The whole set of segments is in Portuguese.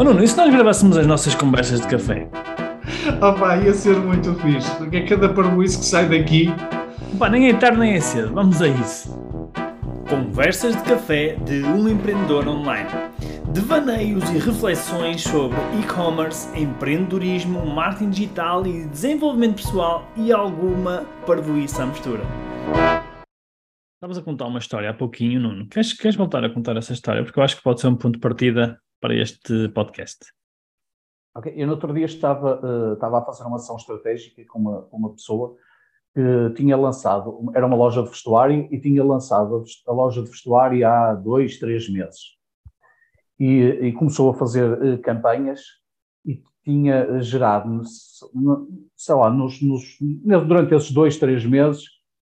Oh Nuno, e se nós gravássemos as nossas conversas de café? Oh pá, ia ser muito fixe, porque é cada parboice que sai daqui. Pá, nem é tarde nem é cedo, vamos a isso. Conversas de café de um empreendedor online. Devaneios e reflexões sobre e-commerce, empreendedorismo, marketing digital e desenvolvimento pessoal e alguma parvoíça à mistura. Estavas a contar uma história há pouquinho, Nuno. Queres, queres voltar a contar essa história? Porque eu acho que pode ser um ponto de partida para este podcast. Ok, eu no outro dia estava, uh, estava a fazer uma ação estratégica com uma, com uma pessoa que tinha lançado, era uma loja de vestuário e tinha lançado a loja de vestuário há dois, três meses. E, e começou a fazer uh, campanhas e tinha gerado, sei lá, nos, nos, durante esses dois, três meses,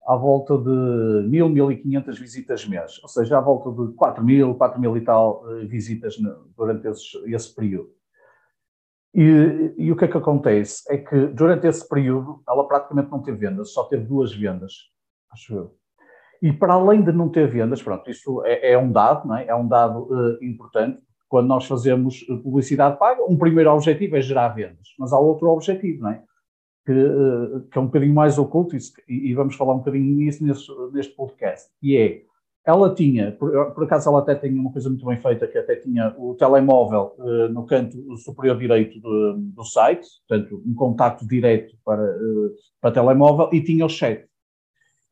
à volta de 1.000, 1.500 visitas mês, ou seja, à volta de 4.000, 4.000 e tal uh, visitas durante esse período. E, e, o que é que acontece? É que durante esse período ela praticamente não teve vendas, só teve duas vendas, acho eu. E para além de não ter vendas, pronto, isso é, é um dado, não é? é um dado uh, importante. Quando nós fazemos publicidade paga, um primeiro objetivo é gerar vendas, mas há outro objetivo, não é? Que, eh, que é um bocadinho mais oculto, e, e, vamos falar um bocadinho nisso neste, neste podcast, e é, ela tinha, por, por, acaso ela até tinha uma coisa muito bem feita, que até tinha o telemóvel uh, no canto superior direito do, do, site, portanto, um contacto direto para, uh, para telemóvel, e tinha o chat.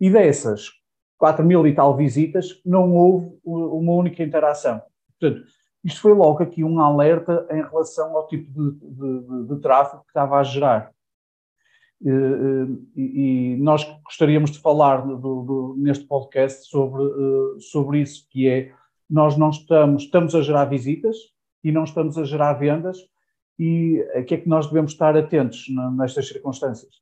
E dessas 4 mil e tal visitas, não houve uma única interação. Portanto, isto foi logo aqui um alerta em relação ao tipo de, de, de, de tráfego que estava a gerar. Eh, eh, e, nós gostaríamos de falar do, do, neste podcast sobre, eh, sobre isso, que é nós não estamos, estamos a gerar visitas e não estamos a gerar vendas e a que é que nós devemos estar atentos nestas circunstâncias?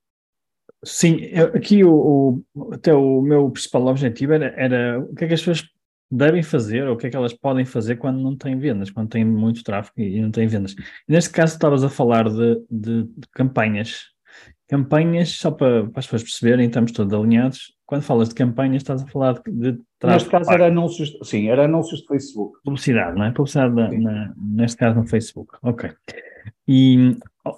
Sim, aqui o, o, até o meu principal objetivo era, era o que é que as pessoas devem fazer ou o que é que elas podem fazer quando não têm vendas, quando têm muito tráfego e não têm vendas. neste caso estavas a falar de, de, de campanhas Campanhas, só para, para as pessoas perceberem, estamos todos alinhados. Quando falas de campanhas, estás a falar de, de Neste caso era anúncios, sim, era anúncios de Facebook. Publicidade, não é? Publicidade, na, na, neste caso no Facebook. Ok. E,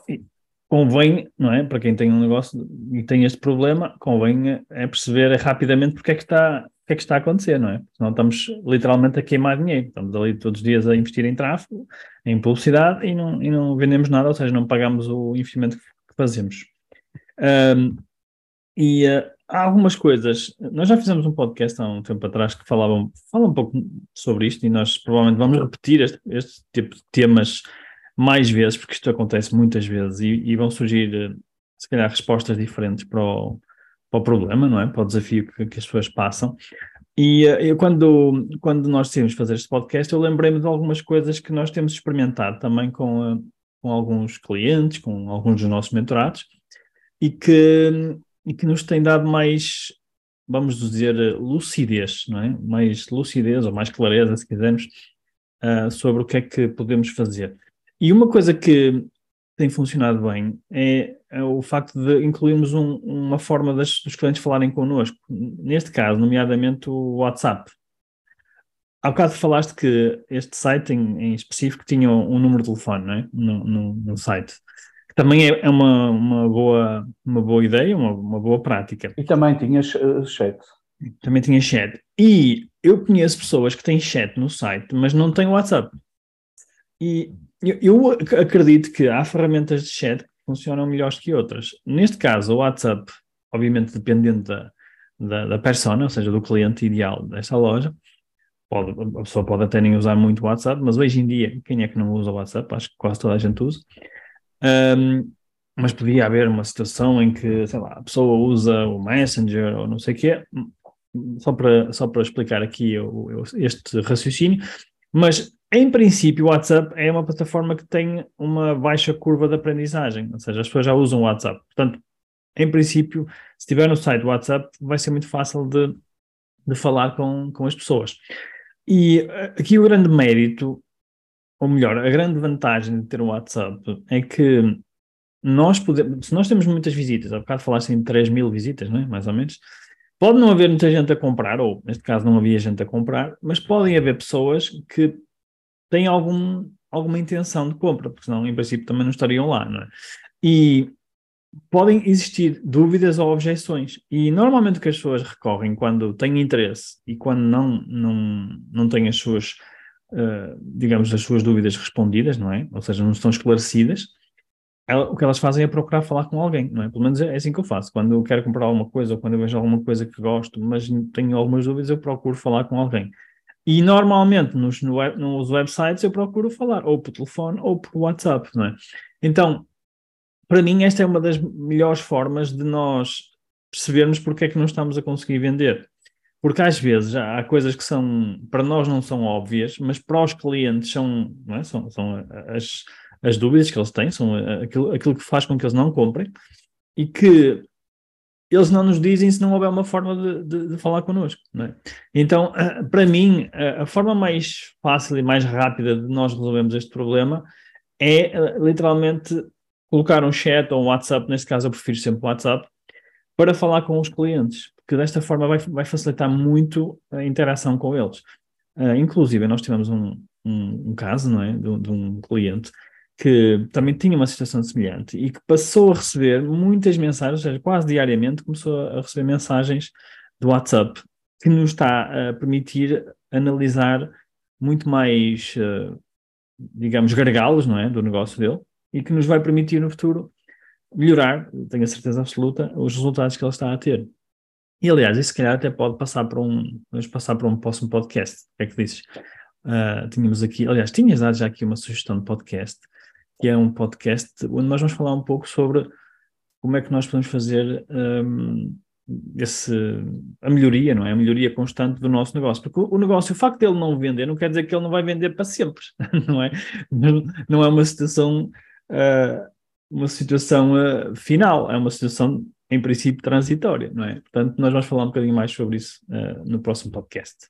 e, convém, não é? Para quem tem um negócio e tem este problema, convém é perceber rapidamente porque é que está, o que é que está a acontecer, não é? Senão estamos literalmente a queimar dinheiro. Estamos ali todos os dias a investir em tráfego, em publicidade e não, e não vendemos nada, ou seja, não pagamos o investimento que fazemos. Um, e uh, há algumas coisas. Nós já fizemos um podcast há um tempo atrás que falavam, fala um pouco sobre isto e nós provavelmente vamos repetir este, este tipo de temas mais vezes, porque isto acontece muitas vezes e, e vão surgir, eh, se calhar, respostas diferentes para o, para o problema, não é? Para o desafio que, que as pessoas passam. E uh, eu, quando, quando nós decidimos fazer este podcast, eu lembrei-me de algumas coisas que nós temos experimentado também com, uh, com alguns clientes, com alguns dos nossos mentorados, e que, e que nos tem dado mais, vamos dizer, lucidez, não é? Mais lucidez ou mais clareza, se quisermos, uh, sobre o que é que podemos fazer. E uma coisa que tem funcionado bem é, é o facto de incluirmos um, uma forma das, dos clientes falarem connosco, neste caso, nomeadamente o WhatsApp. Há bocado falaste que este site em, em específico tinha um, número de telefone não é? no, no, no site também é, é uma, uma, boa, uma boa ideia, uma, uma boa prática. E também tinha uh, chat. Também tinha chat. E eu conheço pessoas que têm chat no site, mas não têm WhatsApp. E eu, eu acredito que há ferramentas de chat que funcionam melhores que outras. Neste caso, o WhatsApp, obviamente dependendo da, da, da persona, ou seja, do cliente ideal desta loja, pode, a pessoa pode até nem usar muito o WhatsApp, mas hoje em dia, quem é que não usa o WhatsApp? Acho que quase toda a gente usa. Um, mas podia haver uma situação em que, sei lá, a pessoa usa o Messenger ou não sei o quê, só para, só para explicar aqui eu, eu, este raciocínio, mas em princípio o WhatsApp é uma plataforma que tem uma baixa curva de aprendizagem, ou seja, as pessoas já usam o WhatsApp. Portanto, em princípio, se estiver no site do WhatsApp, vai ser muito fácil de, de falar com, com as pessoas. E eh, aqui o grande mérito ou melhor, a grande vantagem de ter um WhatsApp é que nós podemos, se nós temos muitas visitas, há bocado falaste em 3 mil visitas, não é? mais ou menos, pode não haver muita gente a comprar, ou neste caso não havia gente a comprar, mas podem haver pessoas que têm algum, alguma intenção de compra, porque senão, em princípio, também não estariam lá, não é? E podem existir dúvidas ou objeções. E normalmente o que as pessoas recorrem quando têm interesse e quando não, não, não têm as suas, uh, digamos, as suas dúvidas respondidas, não é? Ou seja, não estão esclarecidas, ela, o que elas fazem é procurar falar com alguém, não é? Pelo menos é assim que eu faço. Quando eu quero comprar alguma coisa ou quando eu vejo alguma coisa que gosto, mas tenho algumas dúvidas, eu procuro falar com alguém. E normalmente nos, no web, nos websites eu procuro falar ou por telefone ou por WhatsApp, não é? Então, para mim, esta é uma das melhores formas de nós percebermos porque é que não estamos a conseguir vender. Porque às vezes há coisas que são, para nós não são óbvias, mas para os clientes são, é? são, são as, as dúvidas que eles têm, são aquilo, aquilo que faz com que eles não comprem e que eles não nos dizem se não houver uma forma de, de, de falar connosco. É? Então, para mim, a, forma mais fácil e mais rápida de nós resolvermos este problema é eh, literalmente colocar um chat ou um WhatsApp, neste caso eu prefiro sempre o WhatsApp, para falar com os clientes, porque desta forma vai, vai facilitar muito a interação com eles. Uh, inclusive, nós tivemos um, um, um caso não é, de, de, um cliente que também tinha uma situação semelhante e que passou a receber muitas mensagens, ou seja, quase diariamente começou a receber mensagens do WhatsApp, que nos está a permitir analisar muito mais, uh, digamos, gargalos não é, do negócio dele, e que nos vai permitir no futuro melhorar, tenho a certeza absoluta, os resultados que ele está a ter. E aliás, isso se calhar até pode passar para um, vamos passar para um próximo podcast. O que é que dizes? Uh, tínhamos aqui, aliás, tinhas dado já aqui uma sugestão de podcast, que é um podcast onde nós vamos falar um pouco sobre como é que nós podemos fazer um, esse, a melhoria, não é? A melhoria constante do nosso negócio. Porque o, negócio, o facto dele não vender, não quer dizer que ele não vai vender para sempre, não é? Não, não é uma situação uh, uma situação uh, final, é uma situação, em princípio, transitória, não é? Portanto, nós vamos falar um bocadinho mais sobre isso uh, no próximo podcast.